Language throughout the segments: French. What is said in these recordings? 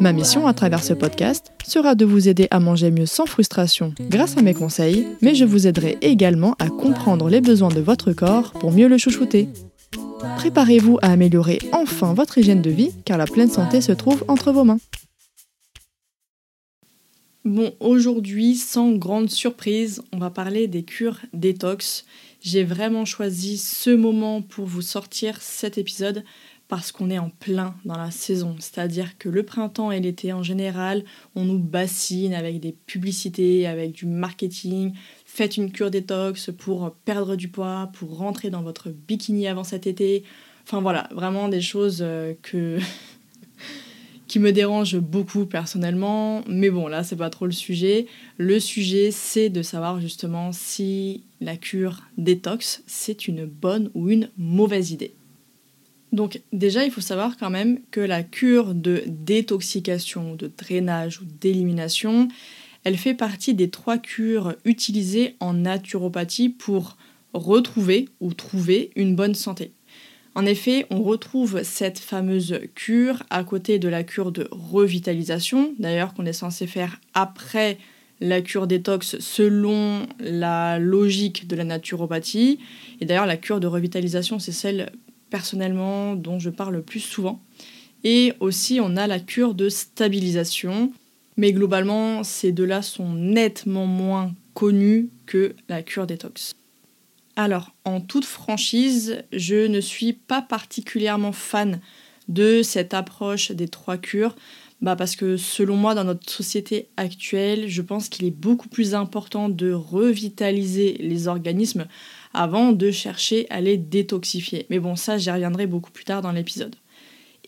Ma mission à travers ce podcast sera de vous aider à manger mieux sans frustration grâce à mes conseils, mais je vous aiderai également à comprendre les besoins de votre corps pour mieux le chouchouter. Préparez-vous à améliorer enfin votre hygiène de vie car la pleine santé se trouve entre vos mains. Bon, aujourd'hui, sans grande surprise, on va parler des cures détox. J'ai vraiment choisi ce moment pour vous sortir cet épisode parce qu'on est en plein dans la saison. C'est-à-dire que le printemps et l'été en général, on nous bassine avec des publicités, avec du marketing. Faites une cure détox pour perdre du poids, pour rentrer dans votre bikini avant cet été. Enfin voilà, vraiment des choses euh, que qui me dérangent beaucoup personnellement, mais bon là c'est pas trop le sujet. Le sujet c'est de savoir justement si la cure détox c'est une bonne ou une mauvaise idée. Donc déjà, il faut savoir quand même que la cure de détoxication, de drainage ou d'élimination, elle fait partie des trois cures utilisées en naturopathie pour retrouver ou trouver une bonne santé. En effet, on retrouve cette fameuse cure à côté de la cure de revitalisation, d'ailleurs qu'on est censé faire après la cure détox selon la logique de la naturopathie. Et d'ailleurs, la cure de revitalisation, c'est celle personnellement dont je parle le plus souvent. Et aussi, on a la cure de stabilisation. Mais globalement, ces deux-là sont nettement moins connus que la cure détox. Alors, en toute franchise, je ne suis pas particulièrement fan de cette approche des trois cures, bah parce que selon moi, dans notre société actuelle, je pense qu'il est beaucoup plus important de revitaliser les organismes avant de chercher à les détoxifier. Mais bon, ça, j'y reviendrai beaucoup plus tard dans l'épisode.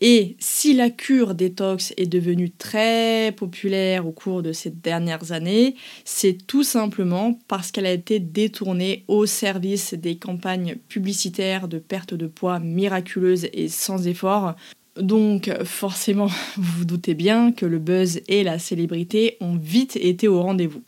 Et si la cure détox est devenue très populaire au cours de ces dernières années, c'est tout simplement parce qu'elle a été détournée au service des campagnes publicitaires de perte de poids miraculeuses et sans effort. Donc forcément, vous vous doutez bien que le buzz et la célébrité ont vite été au rendez-vous.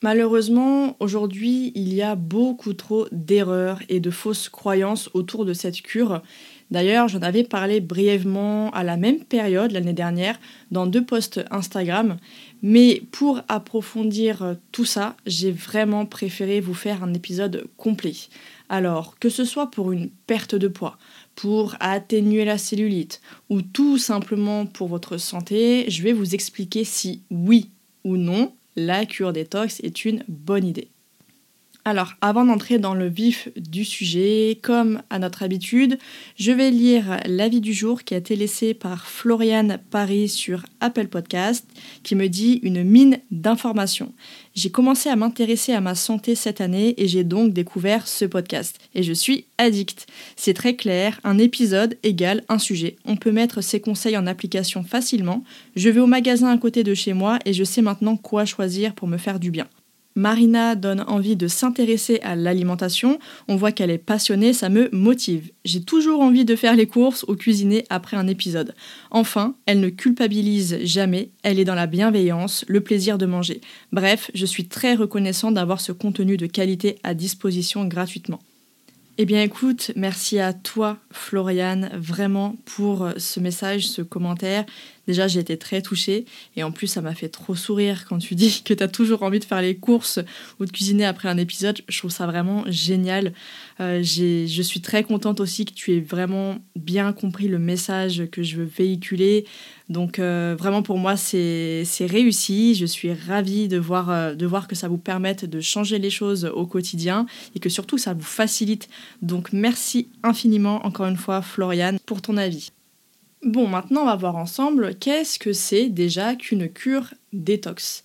Malheureusement, aujourd'hui, il y a beaucoup trop d'erreurs et de fausses croyances autour de cette cure. D'ailleurs, j'en avais parlé brièvement à la même période l'année dernière dans deux posts Instagram. Mais pour approfondir tout ça, j'ai vraiment préféré vous faire un épisode complet. Alors, que ce soit pour une perte de poids, pour atténuer la cellulite ou tout simplement pour votre santé, je vais vous expliquer si oui ou non la cure détox est une bonne idée. Alors, avant d'entrer dans le vif du sujet, comme à notre habitude, je vais lire l'avis du jour qui a été laissé par Floriane Paris sur Apple Podcast, qui me dit une mine d'informations. J'ai commencé à m'intéresser à ma santé cette année et j'ai donc découvert ce podcast. Et je suis addict. C'est très clair, un épisode égale un sujet. On peut mettre ces conseils en application facilement. Je vais au magasin à côté de chez moi et je sais maintenant quoi choisir pour me faire du bien. Marina donne envie de s'intéresser à l'alimentation. On voit qu'elle est passionnée, ça me motive. J'ai toujours envie de faire les courses ou cuisiner après un épisode. Enfin, elle ne culpabilise jamais, elle est dans la bienveillance, le plaisir de manger. Bref, je suis très reconnaissant d'avoir ce contenu de qualité à disposition gratuitement. Eh bien écoute, merci à toi Floriane vraiment pour ce message, ce commentaire. Déjà, j'ai été très touchée et en plus, ça m'a fait trop sourire quand tu dis que tu as toujours envie de faire les courses ou de cuisiner après un épisode. Je trouve ça vraiment génial. Euh, je suis très contente aussi que tu aies vraiment bien compris le message que je veux véhiculer. Donc euh, vraiment pour moi, c'est réussi. Je suis ravie de voir, euh, de voir que ça vous permette de changer les choses au quotidien et que surtout ça vous facilite. Donc merci infiniment encore une fois Floriane pour ton avis. Bon, maintenant on va voir ensemble qu'est-ce que c'est déjà qu'une cure détox.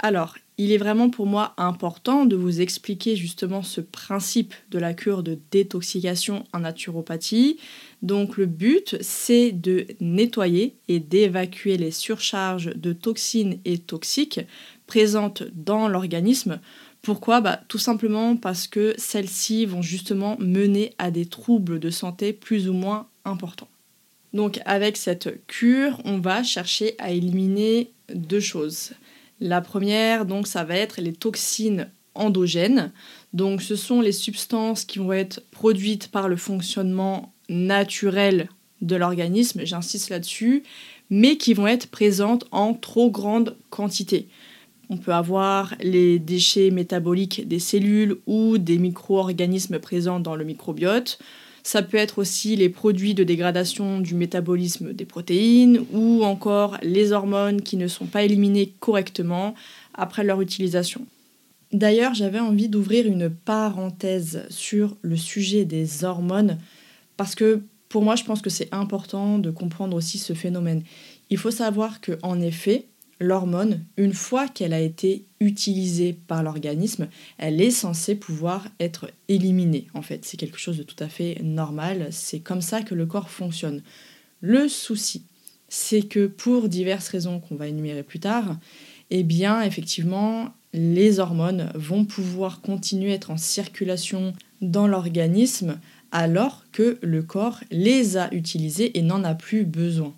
Alors, il est vraiment pour moi important de vous expliquer justement ce principe de la cure de détoxication en naturopathie. Donc le but, c'est de nettoyer et d'évacuer les surcharges de toxines et toxiques présentes dans l'organisme. Pourquoi? Bah, Tout simplement parce que celles-ci vont justement mener à des troubles de santé plus ou moins importants. Donc avec cette cure, on va chercher à éliminer deux choses. La première, donc, ça va être les toxines endogènes. Donc ce sont les substances qui vont être produites par le fonctionnement naturel de l'organisme, j'insiste là-dessus, mais qui vont être présentes en trop grande quantité. On peut avoir les déchets métaboliques des cellules ou des micro-organismes présents dans le microbiote. Ça peut être aussi les produits de dégradation du métabolisme des protéines ou encore les hormones qui ne sont pas éliminées correctement après leur utilisation. D'ailleurs, j'avais envie d'ouvrir une parenthèse sur le sujet des hormones parce que pour moi, je pense que c'est important de comprendre aussi ce phénomène. Il faut savoir que en effet, l'hormone, une fois qu'elle a été utilisée par l'organisme, elle est censée pouvoir être éliminée. En fait, c'est quelque chose de tout à fait normal. C'est comme ça que le corps fonctionne. Le souci, c'est que pour diverses raisons qu'on va énumérer plus tard, eh bien, effectivement, les hormones vont pouvoir continuer à être en circulation dans l'organisme alors que le corps les a utilisées et n'en a plus besoin.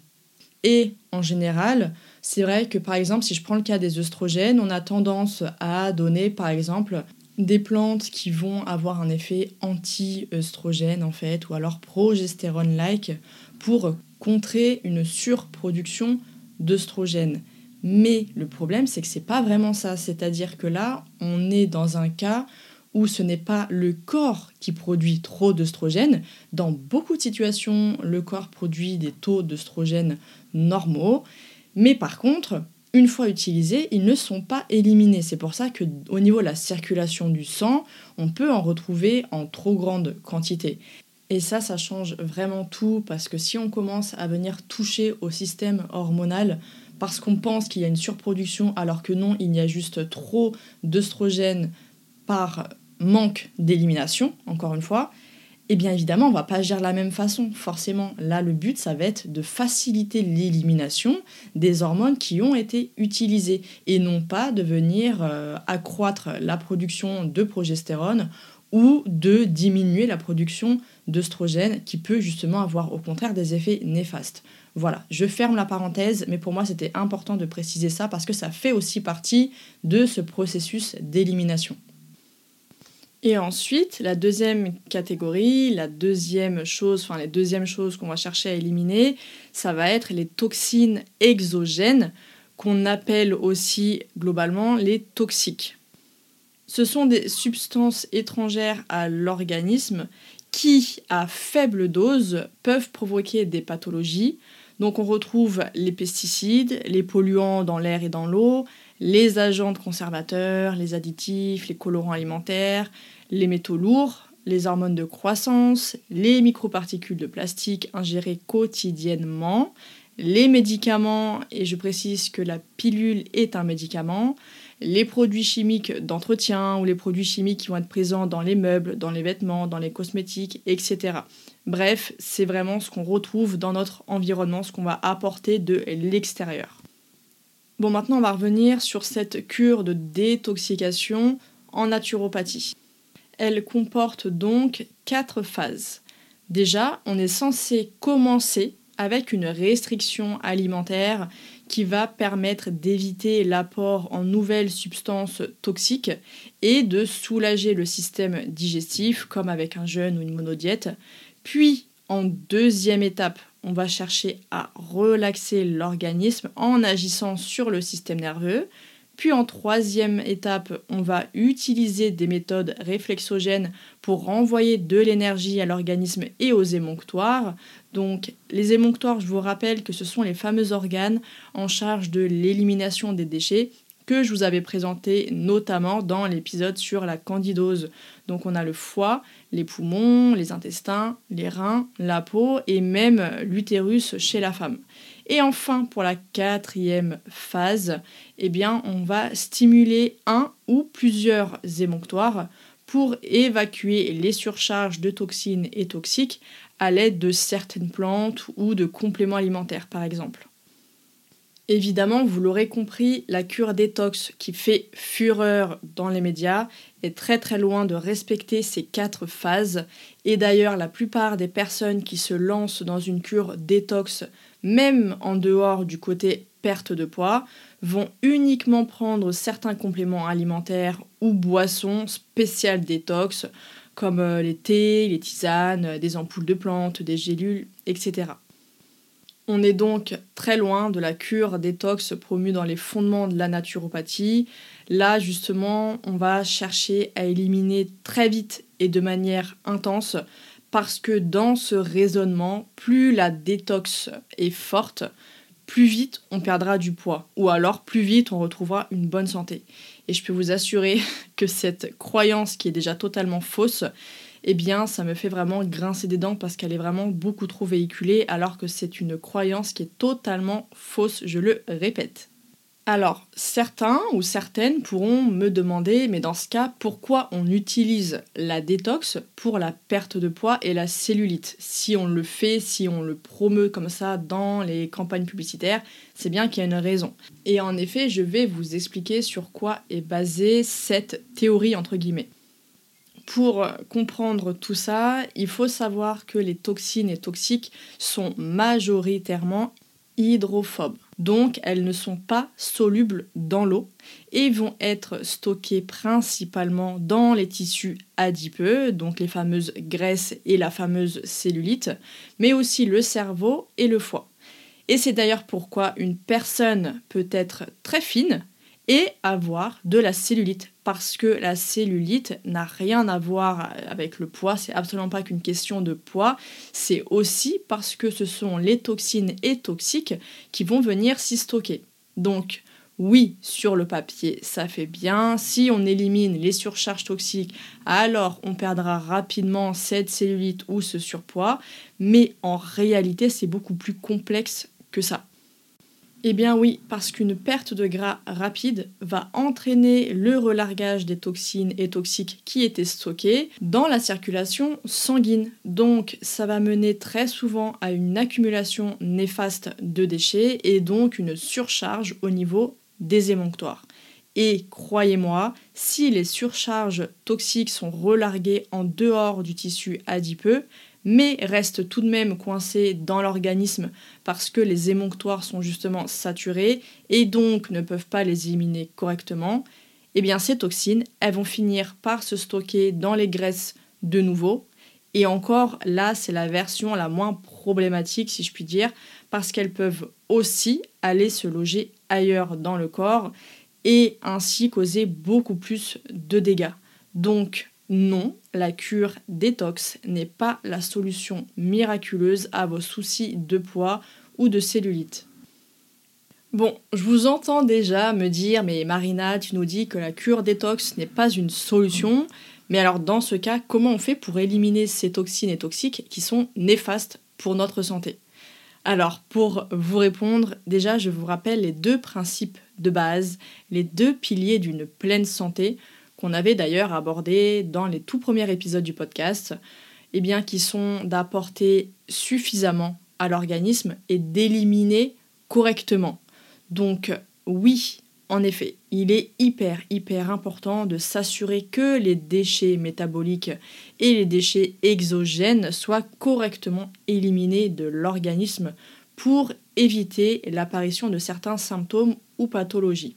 Et en général, c'est vrai que par exemple, si je prends le cas des œstrogènes, on a tendance à donner par exemple des plantes qui vont avoir un effet anti-œstrogène en fait, ou alors progestérone-like pour contrer une surproduction d'œstrogène. Mais le problème, c'est que c'est pas vraiment ça. C'est-à-dire que là, on est dans un cas où ce n'est pas le corps qui produit trop d'œstrogène. Dans beaucoup de situations, le corps produit des taux d'œstrogène normaux. Mais par contre, une fois utilisés, ils ne sont pas éliminés. C'est pour ça qu'au niveau de la circulation du sang, on peut en retrouver en trop grande quantité. Et ça, ça change vraiment tout parce que si on commence à venir toucher au système hormonal, parce qu'on pense qu'il y a une surproduction alors que non, il y a juste trop d'œstrogènes par manque d'élimination, encore une fois, et bien évidemment, on va pas agir de la même façon. Forcément, là, le but, ça va être de faciliter l'élimination des hormones qui ont été utilisées et non pas de venir euh, accroître la production de progestérone ou de diminuer la production d'œstrogène qui peut justement avoir au contraire des effets néfastes. Voilà, je ferme la parenthèse, mais pour moi c'était important de préciser ça parce que ça fait aussi partie de ce processus d'élimination. Et ensuite, la deuxième catégorie, la deuxième chose, enfin les deuxièmes choses qu'on va chercher à éliminer, ça va être les toxines exogènes, qu'on appelle aussi globalement les toxiques. Ce sont des substances étrangères à l'organisme qui, à faible dose, peuvent provoquer des pathologies. Donc on retrouve les pesticides, les polluants dans l'air et dans l'eau, les agents conservateurs, les additifs, les colorants alimentaires, les métaux lourds, les hormones de croissance, les microparticules de plastique ingérées quotidiennement, les médicaments, et je précise que la pilule est un médicament, les produits chimiques d'entretien ou les produits chimiques qui vont être présents dans les meubles, dans les vêtements, dans les cosmétiques, etc. Bref, c'est vraiment ce qu'on retrouve dans notre environnement, ce qu'on va apporter de l'extérieur. Bon, maintenant on va revenir sur cette cure de détoxication en naturopathie. Elle comporte donc quatre phases. Déjà, on est censé commencer avec une restriction alimentaire qui va permettre d'éviter l'apport en nouvelles substances toxiques et de soulager le système digestif comme avec un jeûne ou une monodiète. Puis, en deuxième étape, on va chercher à relaxer l'organisme en agissant sur le système nerveux. Puis en troisième étape, on va utiliser des méthodes réflexogènes pour renvoyer de l'énergie à l'organisme et aux émonctoires. Donc les émonctoires, je vous rappelle que ce sont les fameux organes en charge de l'élimination des déchets que je vous avais présenté notamment dans l'épisode sur la candidose. Donc on a le foie, les poumons, les intestins, les reins, la peau et même l'utérus chez la femme. Et enfin, pour la quatrième phase, eh bien, on va stimuler un ou plusieurs émonctoires pour évacuer les surcharges de toxines et toxiques à l'aide de certaines plantes ou de compléments alimentaires par exemple. Évidemment, vous l'aurez compris, la cure détox qui fait fureur dans les médias est très très loin de respecter ces quatre phases. Et d'ailleurs, la plupart des personnes qui se lancent dans une cure détox, même en dehors du côté perte de poids, vont uniquement prendre certains compléments alimentaires ou boissons spéciales détox, comme euh, les thés, les tisanes, des ampoules de plantes, des gélules, etc. On est donc très loin de la cure détox promue dans les fondements de la naturopathie. Là, justement, on va chercher à éliminer très vite et de manière intense parce que dans ce raisonnement, plus la détox est forte, plus vite on perdra du poids ou alors plus vite on retrouvera une bonne santé. Et je peux vous assurer que cette croyance qui est déjà totalement fausse eh bien ça me fait vraiment grincer des dents parce qu'elle est vraiment beaucoup trop véhiculée alors que c'est une croyance qui est totalement fausse, je le répète. Alors, certains ou certaines pourront me demander, mais dans ce cas, pourquoi on utilise la détox pour la perte de poids et la cellulite? Si on le fait, si on le promeut comme ça dans les campagnes publicitaires, c'est bien qu'il y a une raison. Et en effet, je vais vous expliquer sur quoi est basée cette théorie entre guillemets. Pour comprendre tout ça, il faut savoir que les toxines et toxiques sont majoritairement hydrophobes. Donc elles ne sont pas solubles dans l'eau et vont être stockées principalement dans les tissus adipeux, donc les fameuses graisses et la fameuse cellulite, mais aussi le cerveau et le foie. Et c'est d'ailleurs pourquoi une personne peut être très fine et avoir de la cellulite parce que la cellulite n'a rien à voir avec le poids, c'est absolument pas qu'une question de poids, c'est aussi parce que ce sont les toxines et toxiques qui vont venir s'y stocker. Donc, oui, sur le papier, ça fait bien. Si on élimine les surcharges toxiques, alors on perdra rapidement cette cellulite ou ce surpoids. Mais en réalité, c'est beaucoup plus complexe que ça. Eh bien oui, parce qu'une perte de gras rapide va entraîner le relargage des toxines et toxiques qui étaient stockées dans la circulation sanguine. Donc ça va mener très souvent à une accumulation néfaste de déchets et donc une surcharge au niveau des émonctoires. Et croyez-moi, si les surcharges toxiques sont relarguées en dehors du tissu adipeux, mais restent tout de même coincés dans l'organisme parce que les émonctoires sont justement saturés et donc ne peuvent pas les éliminer correctement, eh bien ces toxines, elles vont finir par se stocker dans les graisses de nouveau. Et encore, là, c'est la version la moins problématique, si je puis dire, parce qu'elles peuvent aussi aller se loger ailleurs dans le corps et ainsi causer beaucoup plus de dégâts. Donc, non, la cure détox n'est pas la solution miraculeuse à vos soucis de poids ou de cellulite. Bon, je vous entends déjà me dire, mais Marina, tu nous dis que la cure détox n'est pas une solution, mais alors dans ce cas, comment on fait pour éliminer ces toxines et toxiques qui sont néfastes pour notre santé? Alors, pour vous répondre, déjà, je vous rappelle les deux principes de base, les deux piliers d'une pleine santé qu'on avait d'ailleurs abordé dans les tout premiers épisodes du podcast, eh bien, qui sont d'apporter suffisamment à l'organisme et d'éliminer correctement. Donc oui, en effet, il est hyper, hyper important de s'assurer que les déchets métaboliques et les déchets exogènes soient correctement éliminés de l'organisme pour éviter l'apparition de certains symptômes ou pathologies.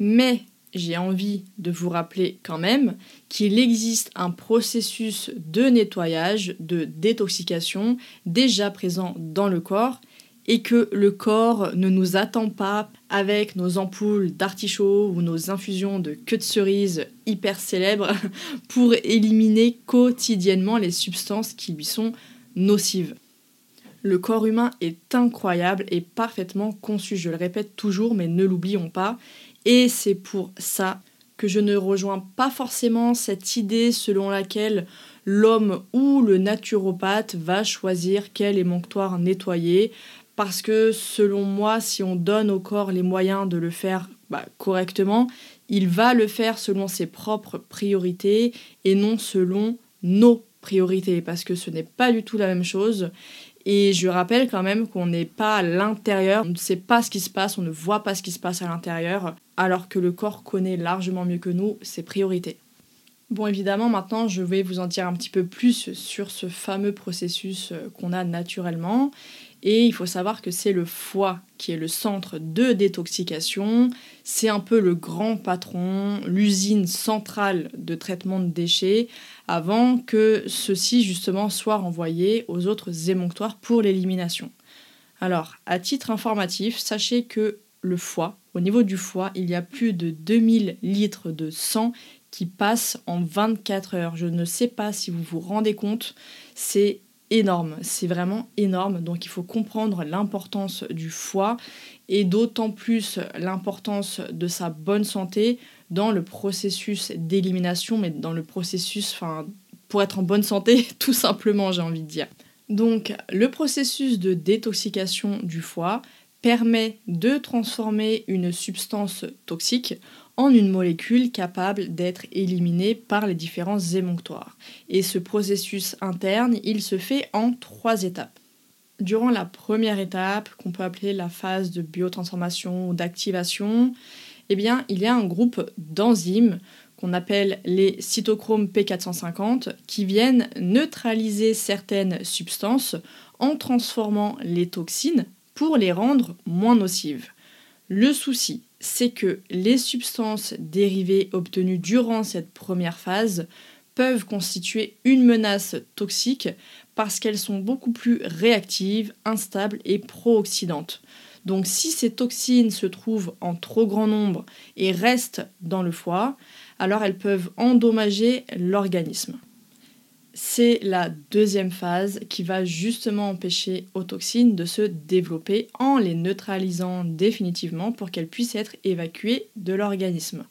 Mais j'ai envie de vous rappeler quand même qu'il existe un processus de nettoyage, de détoxication déjà présent dans le corps et que le corps ne nous attend pas avec nos ampoules d'artichaut ou nos infusions de queue de cerise hyper célèbres pour éliminer quotidiennement les substances qui lui sont nocives. Le corps humain est incroyable et parfaitement conçu, je le répète toujours, mais ne l'oublions pas, Et c'est pour ça que je ne rejoins pas forcément cette idée selon laquelle l'homme ou le naturopathe va choisir quel émonctoire nettoyer, parce que selon moi, si on donne au corps les moyens de le faire bah, correctement, il va le faire selon ses propres priorités et non selon nos priorités, parce que ce n'est pas du tout la même chose. Et je rappelle quand même qu'on n'est pas à l'intérieur, on ne sait pas ce qui se passe, on ne voit pas ce qui se passe à l'intérieur, alors que le corps connaît largement mieux que nous ses priorités. Bon, évidemment, maintenant, je vais vous en dire un petit peu plus sur ce fameux processus euh, qu'on a naturellement. Et il faut savoir que c'est le foie qui est le centre de détoxication. C'est un peu le grand patron, l'usine centrale de traitement de déchets, avant que ceux-ci, justement, soient renvoyés aux autres émonctoires pour l'élimination. Alors, à titre informatif, sachez que le foie, au niveau du foie, il y a plus de 2000 litres de sang qui passe en 24 heures. Je ne sais pas si vous vous rendez compte, c'est énorme, c'est vraiment énorme. Donc il faut comprendre l'importance du foie et d'autant plus l'importance de sa bonne santé dans le processus d'élimination, mais dans le processus, enfin, pour être en bonne santé, tout simplement, j'ai envie de dire. Donc le processus de détoxication du foie permet de transformer une substance toxique en une molécule capable d'être éliminée par les différents émonctoires. Et ce processus interne, il se fait en trois étapes. Durant la première étape, qu'on peut appeler la phase de biotransformation ou d'activation, eh bien, il y a un groupe d'enzymes qu'on appelle les cytochromes P450 qui viennent neutraliser certaines substances en transformant les toxines pour les rendre moins nocives. Le souci, c'est que les substances dérivées obtenues durant cette première phase peuvent constituer une menace toxique parce qu'elles sont beaucoup plus réactives, instables et pro-oxydantes. Donc si ces toxines se trouvent en trop grand nombre et restent dans le foie, alors elles peuvent endommager l'organisme c'est la deuxième phase qui va justement empêcher aux toxines de se développer en les neutralisant définitivement pour qu'elles puissent être évacuées de l'organisme.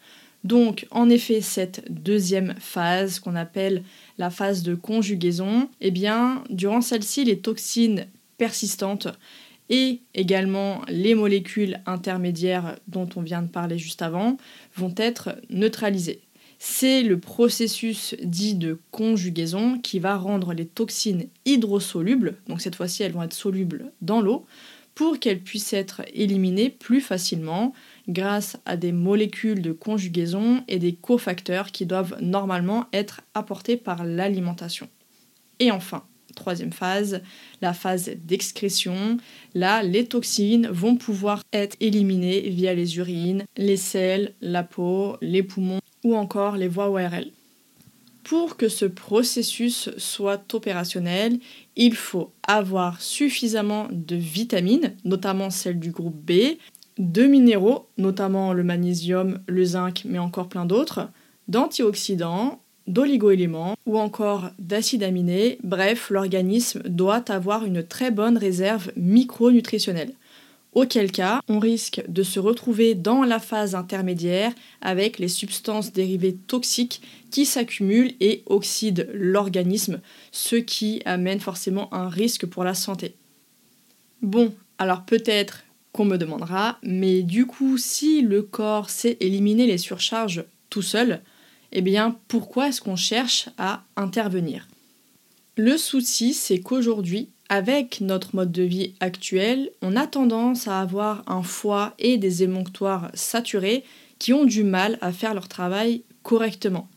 Donc, en effet, cette deuxième phase qu'on appelle la phase de conjugaison, eh bien, durant celle-ci, les toxines persistantes et également les molécules intermédiaires dont on vient de parler juste avant vont être neutralisées. C'est le processus dit de conjugaison qui va rendre les toxines hydrosolubles, donc cette fois-ci elles vont être solubles dans l'eau, pour qu'elles puissent être éliminées plus facilement grâce à des molécules de conjugaison et des cofacteurs qui doivent normalement être apportés par l'alimentation. Et enfin, troisième phase, la phase d'excrétion. Là, les toxines vont pouvoir être éliminées via les urines, les selles, la peau, les poumons ou encore les voies ORL. Pour que ce processus soit opérationnel, il faut avoir suffisamment de vitamines, notamment celles du groupe B, de minéraux, notamment le magnésium, le zinc, mais encore plein d'autres, d'antioxydants, d'oligoéléments ou encore d'acides aminés. Bref, l'organisme doit avoir une très bonne réserve micronutritionnelle auquel cas on risque de se retrouver dans la phase intermédiaire avec les substances dérivées toxiques qui s'accumulent et oxydent l'organisme, ce qui amène forcément un risque pour la santé. Bon, alors peut-être qu'on me demandera, mais du coup, si le corps sait éliminer les surcharges tout seul, eh bien pourquoi est-ce qu'on cherche à intervenir? Le souci, c'est qu'aujourd'hui, avec notre mode de vie actuel, on a tendance à avoir un foie et des émonctoires saturés qui ont du mal à faire leur travail correctement.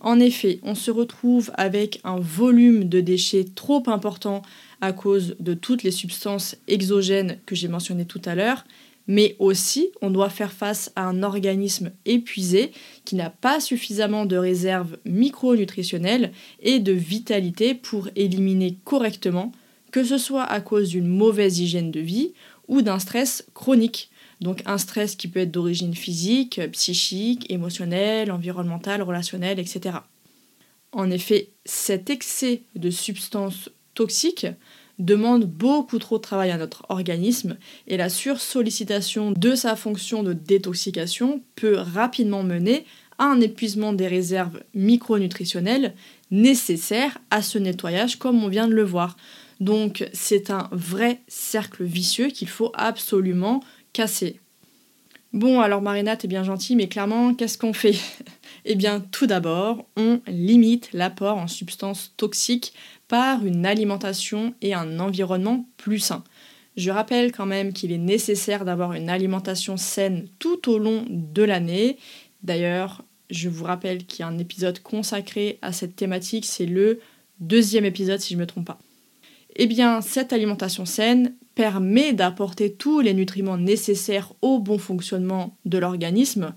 En effet, on se retrouve avec un volume de déchets trop important à cause de toutes les substances exogènes que j'ai mentionnées tout à l'heure, mais aussi on doit faire face à un organisme épuisé qui n'a pas suffisamment de réserves micronutritionnelles et de vitalité pour éliminer correctement que ce soit à cause d'une mauvaise hygiène de vie ou d'un stress chronique. Donc un stress qui peut être d'origine physique, psychique, émotionnelle, environnementale, relationnelle, etc. En effet, cet excès de substances toxiques demande beaucoup trop de travail à notre organisme et la sursollicitation de sa fonction de détoxication peut rapidement mener à un épuisement des réserves micronutritionnelles nécessaires à ce nettoyage comme on vient de le voir. Donc c'est un vrai cercle vicieux qu'il faut absolument casser. Bon alors Marina, t'es bien gentille, mais clairement, qu'est-ce qu'on fait? Eh bien tout d'abord, on limite l'apport en substances toxiques par une alimentation et un environnement plus sain. Je rappelle quand même qu'il est nécessaire d'avoir une alimentation saine tout au long de l'année. D'ailleurs, je vous rappelle qu'il y a un épisode consacré à cette thématique, c'est le deuxième épisode si je ne me trompe pas. Eh bien, cette alimentation saine permet d'apporter tous les nutriments nécessaires au bon fonctionnement de l'organisme,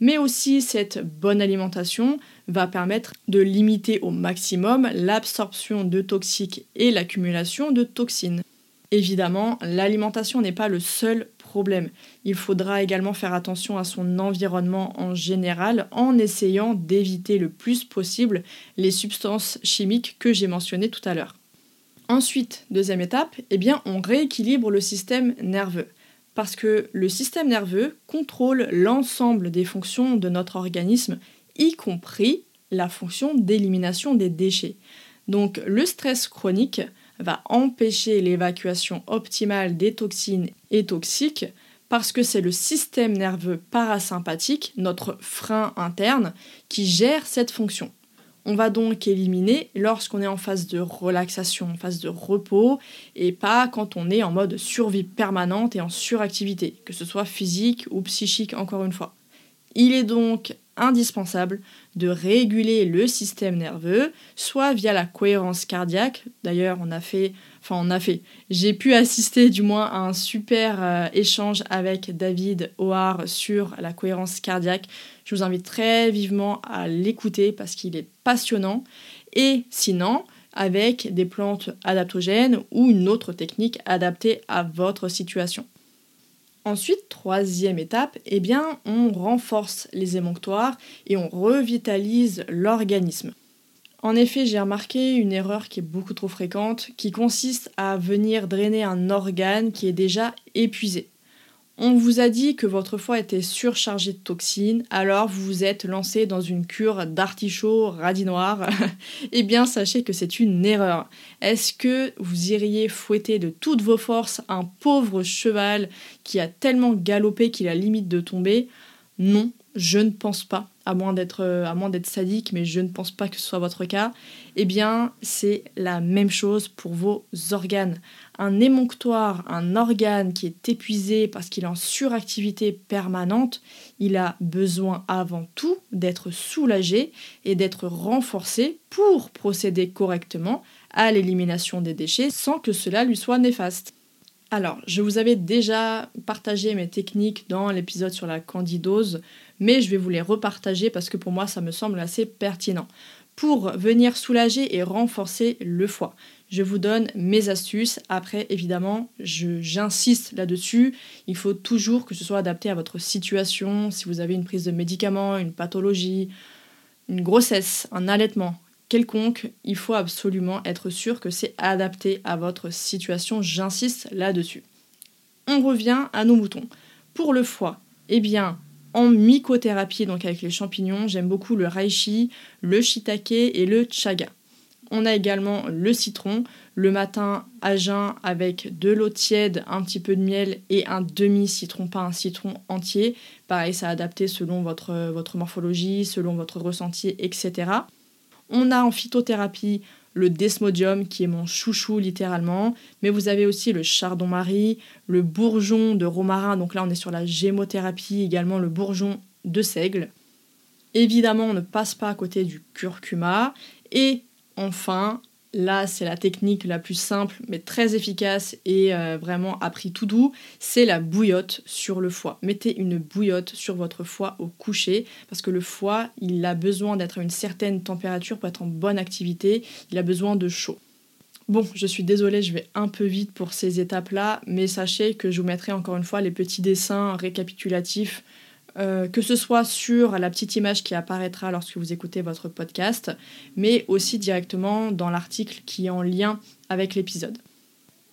mais aussi cette bonne alimentation va permettre de limiter au maximum l'absorption de toxiques et l'accumulation de toxines. Évidemment, l'alimentation n'est pas le seul problème. Il faudra également faire attention à son environnement en général en essayant d'éviter le plus possible les substances chimiques que j'ai mentionnées tout à l'heure. Ensuite, deuxième étape, eh on rééquilibre le système nerveux parce que le système nerveux contrôle l'ensemble des fonctions de notre organisme, y compris la fonction d'élimination des déchets. Donc le stress chronique va empêcher l'évacuation optimale des toxines et toxiques parce que c'est le système nerveux parasympathique, notre frein interne, qui gère cette fonction. On va donc éliminer lorsqu'on est en phase de relaxation, en phase de repos, et pas quand on est en mode survie permanente et en suractivité, que ce soit physique ou psychique encore une fois. Il est donc indispensable de réguler le système nerveux, soit via la cohérence cardiaque. D'ailleurs, on a fait, j'ai pu assister du moins à un super euh, échange avec David O'Hare sur la cohérence cardiaque. Je vous invite très vivement à l'écouter parce qu'il est passionnant. Et sinon, avec des plantes adaptogènes ou une autre technique adaptée à votre situation. Ensuite, troisième étape, eh bien, on renforce les émonctoires et on revitalise l'organisme. En effet, j'ai remarqué une erreur qui est beaucoup trop fréquente, qui consiste à venir drainer un organe qui est déjà épuisé. On vous a dit que votre foie était surchargé de toxines, alors vous vous êtes lancé dans une cure d'artichaut radis noir. eh bien, sachez que c'est une erreur. Est-ce que vous iriez fouetter de toutes vos forces un pauvre cheval qui a tellement galopé qu'il a limite de tomber? Non, je ne pense pas, à moins d'être euh, à moins d'être sadique, mais je ne pense pas que ce soit votre cas. Eh bien, c'est la même chose pour vos organes. Un émonctoire, un organe qui est épuisé parce qu'il est en suractivité permanente, il a besoin avant tout d'être soulagé et d'être renforcé pour procéder correctement à l'élimination des déchets sans que cela lui soit néfaste. Alors, je vous avais déjà partagé mes techniques dans l'épisode sur la candidose, mais je vais vous les repartager parce que pour moi ça me semble assez pertinent. Pour venir soulager et renforcer le foie, je vous donne mes astuces. Après, évidemment, j'insiste là-dessus. Il faut toujours que ce soit adapté à votre situation. Si vous avez une prise de médicaments, une pathologie, une grossesse, un allaitement, quelconque, il faut absolument être sûr que c'est adapté à votre situation. J'insiste là-dessus. On revient à nos moutons. Pour le foie, eh bien, en mycothérapie, donc avec les champignons, j'aime beaucoup le reishi, le shiitake et le chaga. On a également le citron, le matin à jeun avec de l'eau tiède, un petit peu de miel et un demi-citron, pas un citron entier. Pareil, ça adapté selon votre, votre morphologie, selon votre ressenti, etc. On a en phytothérapie le desmodium qui est mon chouchou littéralement, mais vous avez aussi le chardon-marie, le bourgeon de romarin, donc là on est sur la gémothérapie, également le bourgeon de seigle. Évidemment, on ne passe pas à côté du curcuma. Et enfin Là, c'est la technique la plus simple, mais très efficace et euh, vraiment à prix tout doux. C'est la bouillotte sur le foie. Mettez une bouillotte sur votre foie au coucher parce que le foie, il a besoin d'être à une certaine température pour être en bonne activité. Il a besoin de chaud. Bon, je suis désolée, je vais un peu vite pour ces étapes-là, mais sachez que je vous mettrai encore une fois les petits dessins récapitulatifs euh, que ce soit sur la petite image qui apparaîtra lorsque vous écoutez votre podcast, mais aussi directement dans l'article qui est en lien avec l'épisode.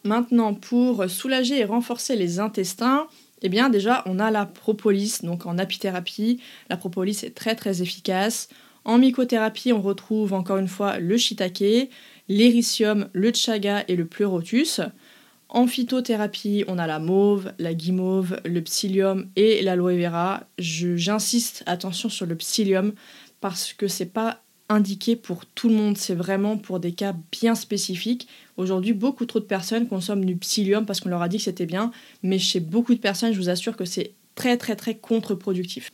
Maintenant, pour soulager et renforcer les intestins, eh bien déjà, on a la propolis, donc en apithérapie. La propolis est très très efficace. En mycothérapie, on retrouve encore une fois le shiitake, l'éricium, le chaga et le pleurotus. En phytothérapie, on a la mauve, la guimauve, le psyllium et l'aloe vera. J'insiste, attention sur le psyllium parce que c'est pas indiqué pour tout le monde, c'est vraiment pour des cas bien spécifiques. Aujourd'hui, beaucoup trop de personnes consomment du psyllium parce qu'on leur a dit que c'était bien, mais chez beaucoup de personnes, je vous assure que c'est très très très contre-productif.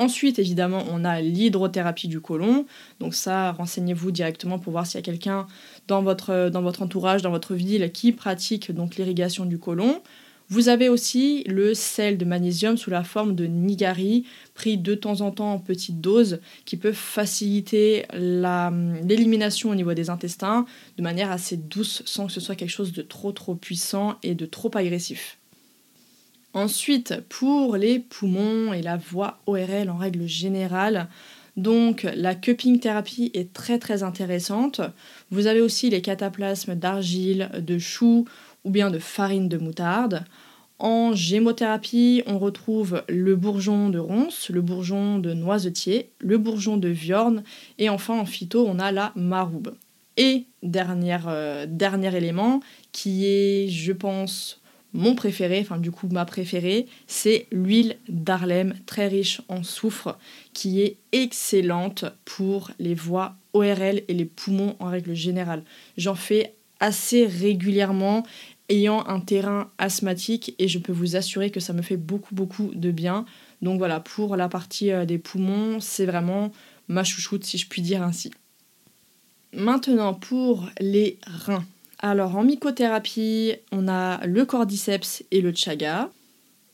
Ensuite, évidemment, on a l'hydrothérapie du côlon. Donc ça, renseignez-vous directement pour voir s'il y a quelqu'un dans votre, dans votre entourage, dans votre ville qui pratique donc l'irrigation du côlon. Vous avez aussi le sel de magnésium sous la forme de nigari, pris de temps en temps en petites doses, qui peut faciliter l'élimination au niveau des intestins de manière assez douce sans que ce soit quelque chose de trop trop puissant et de trop agressif. Ensuite, pour les poumons et la voie ORL en règle générale, donc la cupping thérapie est très très intéressante. Vous avez aussi les cataplasmes d'argile, de chou ou bien de farine de moutarde. En gémothérapie, on retrouve le bourgeon de ronce, le bourgeon de noisetier, le bourgeon de viorne et enfin en phyto, on a la maroube. Et euh, dernier élément qui est, je pense, mon préféré, enfin du coup ma préférée, c'est l'huile d'Arlem, très riche en soufre, qui est excellente pour les voies ORL et les poumons en règle générale. J'en fais assez régulièrement ayant un terrain asthmatique et je peux vous assurer que ça me fait beaucoup beaucoup de bien. Donc voilà, pour la partie euh, des poumons, c'est vraiment ma chouchoute si je puis dire ainsi. Maintenant pour les reins. Alors en mycothérapie, on a le cordyceps et le chaga.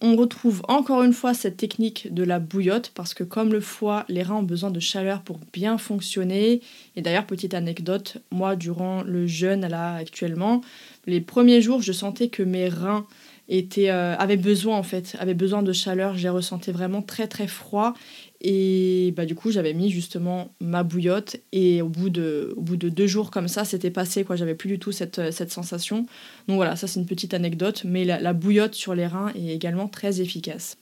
On retrouve encore une fois cette technique de la bouillotte parce que comme le foie, les reins ont besoin de chaleur pour bien fonctionner. Et d'ailleurs, petite anecdote, moi durant le jeûne là actuellement, les premiers jours, je sentais que mes reins euh, avaient besoin en fait, avaient besoin de chaleur. Je les ressentais vraiment très très froid. Et bah, du coup, j'avais mis justement ma bouillotte. Et au bout de, deux jours comme ça, c'était passé. quoi. J'avais plus du tout cette, cette sensation. Donc voilà, ça c'est une petite anecdote. Mais la, la bouillotte sur les reins est également très efficace.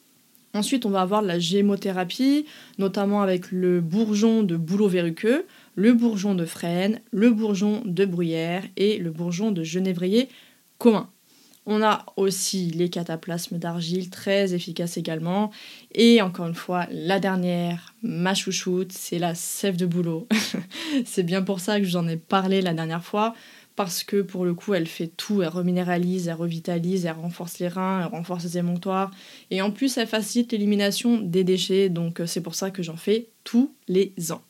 Ensuite, on va avoir la gémothérapie, notamment avec le bourgeon de bouleau verruqueux, le bourgeon de frêne, le bourgeon de bruyère et le bourgeon de genévrier commun. On a aussi les cataplasmes d'argile, très efficaces également. Et encore une fois, la dernière, ma chouchoute, c'est la sève de bouleau. c'est bien pour ça que j'en ai parlé la dernière fois, parce que pour le coup, elle fait tout. Elle reminéralise, elle revitalise, elle renforce les reins, elle renforce les émonctoires. Et en plus, elle facilite l'élimination des déchets. Donc c'est pour ça que j'en fais tous les ans.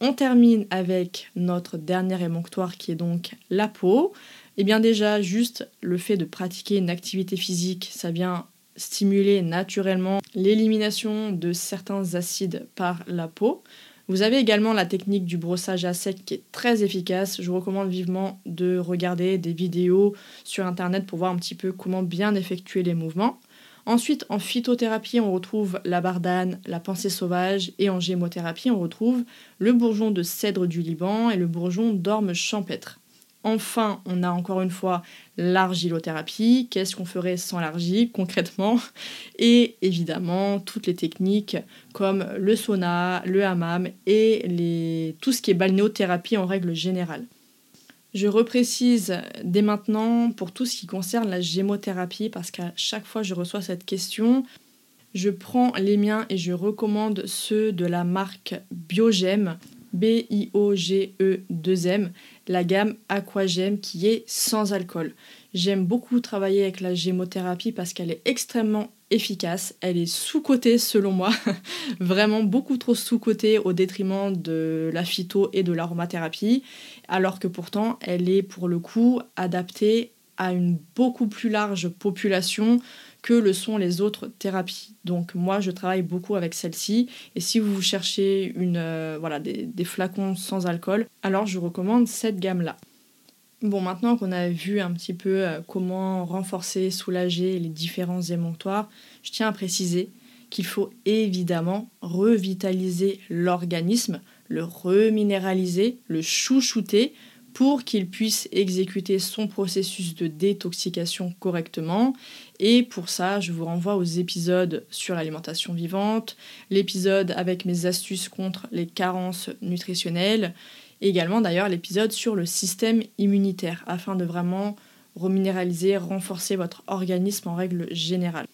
On termine avec notre dernier émonctoire qui est donc la peau. Eh bien déjà, juste le fait de pratiquer une activité physique, ça vient stimuler naturellement l'élimination de certains acides par la peau. Vous avez également la technique du brossage à sec qui est très efficace. Je vous recommande vivement de regarder des vidéos sur internet pour voir un petit peu comment bien effectuer les mouvements. Ensuite, en phytothérapie, on retrouve la bardane, la pensée sauvage, et en gémothérapie, on retrouve le bourgeon de cèdre du Liban et le bourgeon d'orme champêtre. Enfin, on a encore une fois l'argilothérapie. Qu'est-ce qu'on ferait sans l'argile concrètement? Et évidemment, toutes les techniques comme le sauna, le hammam et tout ce qui est balnéothérapie en règle générale. Je reprécise dès maintenant pour tout ce qui concerne la gémothérapie parce qu'à chaque fois je reçois cette question, je prends les miens et je recommande ceux de la marque Biogem, B-I-O-G-E-2-M, la gamme Aquagem qui est sans alcool. J'aime beaucoup travailler avec la gémothérapie parce qu'elle est extrêmement efficace. Elle est sous-cotée selon moi, vraiment beaucoup trop sous-cotée au détriment de la phyto et de l'aromathérapie, alors que pourtant elle est pour le coup adaptée à une beaucoup plus large population que le sont les autres thérapies. Donc moi je travaille beaucoup avec celle-ci et si vous cherchez une, euh, voilà, des, flacons sans alcool, alors je recommande cette gamme-là. Bon, maintenant qu'on a vu un petit peu euh, comment renforcer, soulager les différents émonctoires, je tiens à préciser qu'il faut évidemment revitaliser l'organisme, le reminéraliser, le chouchouter pour qu'il puisse exécuter son processus de détoxication correctement. Et pour ça, je vous renvoie aux épisodes sur l'alimentation vivante, l'épisode avec mes astuces contre les carences nutritionnelles, également d'ailleurs l'épisode sur le système immunitaire, afin de vraiment reminéraliser, renforcer votre organisme en règle générale.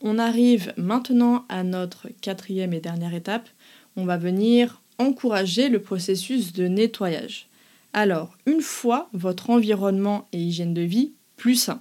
On arrive maintenant à notre quatrième et dernière étape. On va venir encourager le processus de nettoyage. Alors, une fois votre environnement et hygiène de vie plus sain,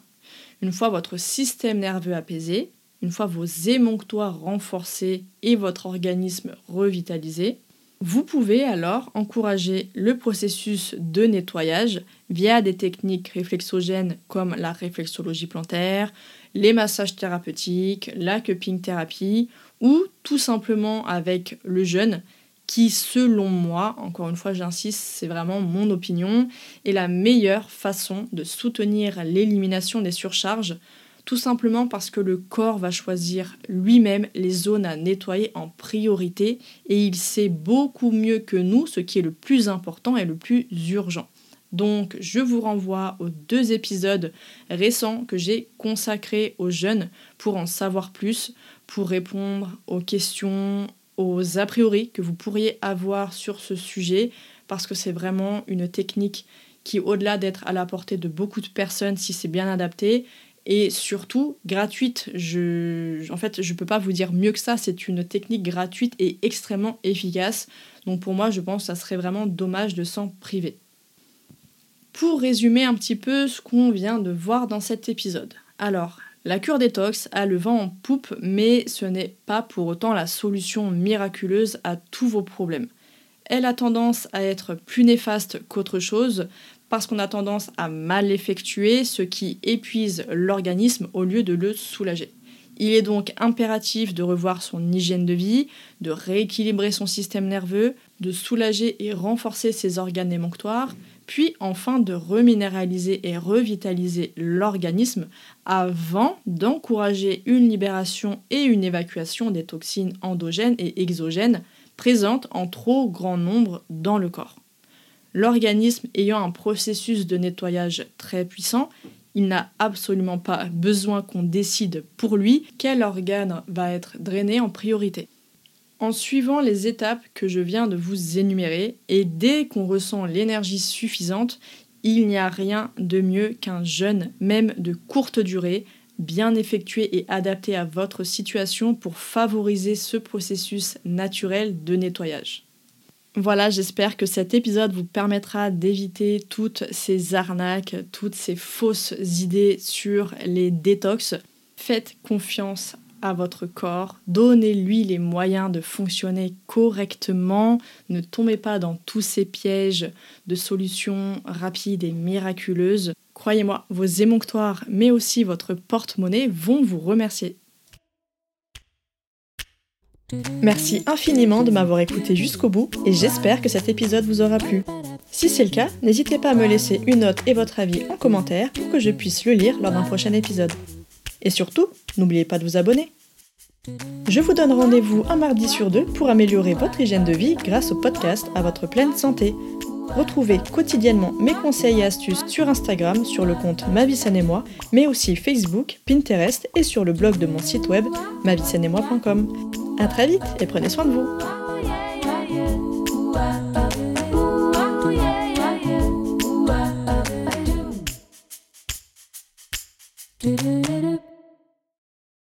une fois votre système nerveux apaisé, une fois vos émonctoires renforcés et votre organisme revitalisé, vous pouvez alors encourager le processus de nettoyage via des techniques réflexogènes comme la réflexologie plantaire, les massages thérapeutiques, la cupping thérapie ou tout simplement avec le jeûne qui, selon moi, encore une fois j'insiste, c'est vraiment mon opinion, est la meilleure façon de soutenir l'élimination des surcharges, tout simplement parce que le corps va choisir lui-même les zones à nettoyer en priorité et il sait beaucoup mieux que nous ce qui est le plus important et le plus urgent. Donc je vous renvoie aux deux épisodes récents que j'ai consacrés aux jeunes pour en savoir plus, pour répondre aux questions, aux a priori que vous pourriez avoir sur ce sujet, parce que c'est vraiment une technique qui, au-delà d'être à la portée de beaucoup de personnes, si c'est bien adapté, et surtout gratuite. Je, en fait, je ne peux pas vous dire mieux que ça. C'est une technique gratuite et extrêmement efficace. Donc pour moi, je pense que ça serait vraiment dommage de s'en priver. Pour résumer un petit peu ce qu'on vient de voir dans cet épisode. Alors, la cure détox a le vent en poupe, mais ce n'est pas pour autant la solution miraculeuse à tous vos problèmes. Elle a tendance à être plus néfaste qu'autre chose parce qu'on a tendance à mal effectuer, ce qui épuise l'organisme au lieu de le soulager. Il est donc impératif de revoir son hygiène de vie, de rééquilibrer son système nerveux, de soulager et renforcer ses organes émonctoires, puis enfin de reminéraliser et revitaliser l'organisme avant d'encourager une libération et une évacuation des toxines endogènes et exogènes présentes en trop grand nombre dans le corps. L'organisme ayant un processus de nettoyage très puissant, il n'a absolument pas besoin qu'on décide pour lui quel organe va être drainé en priorité en suivant les étapes que je viens de vous énumérer, et dès qu'on ressent l'énergie suffisante, il n'y a rien de mieux qu'un jeûne, même de courte durée, bien effectué et adapté à votre situation pour favoriser ce processus naturel de nettoyage. Voilà, j'espère que cet épisode vous permettra d'éviter toutes ces arnaques, toutes ces fausses idées sur les détox. Faites confiance à votre corps, donnez-lui les moyens de fonctionner correctement, ne tombez pas dans tous ces pièges de solutions rapides et miraculeuses. Croyez-moi, vos émonctoires, mais aussi votre porte-monnaie vont vous remercier. Merci infiniment de m'avoir écouté jusqu'au bout et j'espère que cet épisode vous aura plu. Si c'est le cas, n'hésitez pas à me laisser une note et votre avis en commentaire pour que je puisse le lire lors d'un prochain épisode. Et surtout, n'oubliez pas de vous abonner. Je vous donne rendez-vous un mardi sur deux pour améliorer votre hygiène de vie grâce au podcast à votre pleine santé. Retrouvez quotidiennement mes conseils et astuces sur Instagram sur le compte Ma et moi, mais aussi Facebook, Pinterest et sur le blog de mon site web moi.com. A très vite et prenez soin de vous.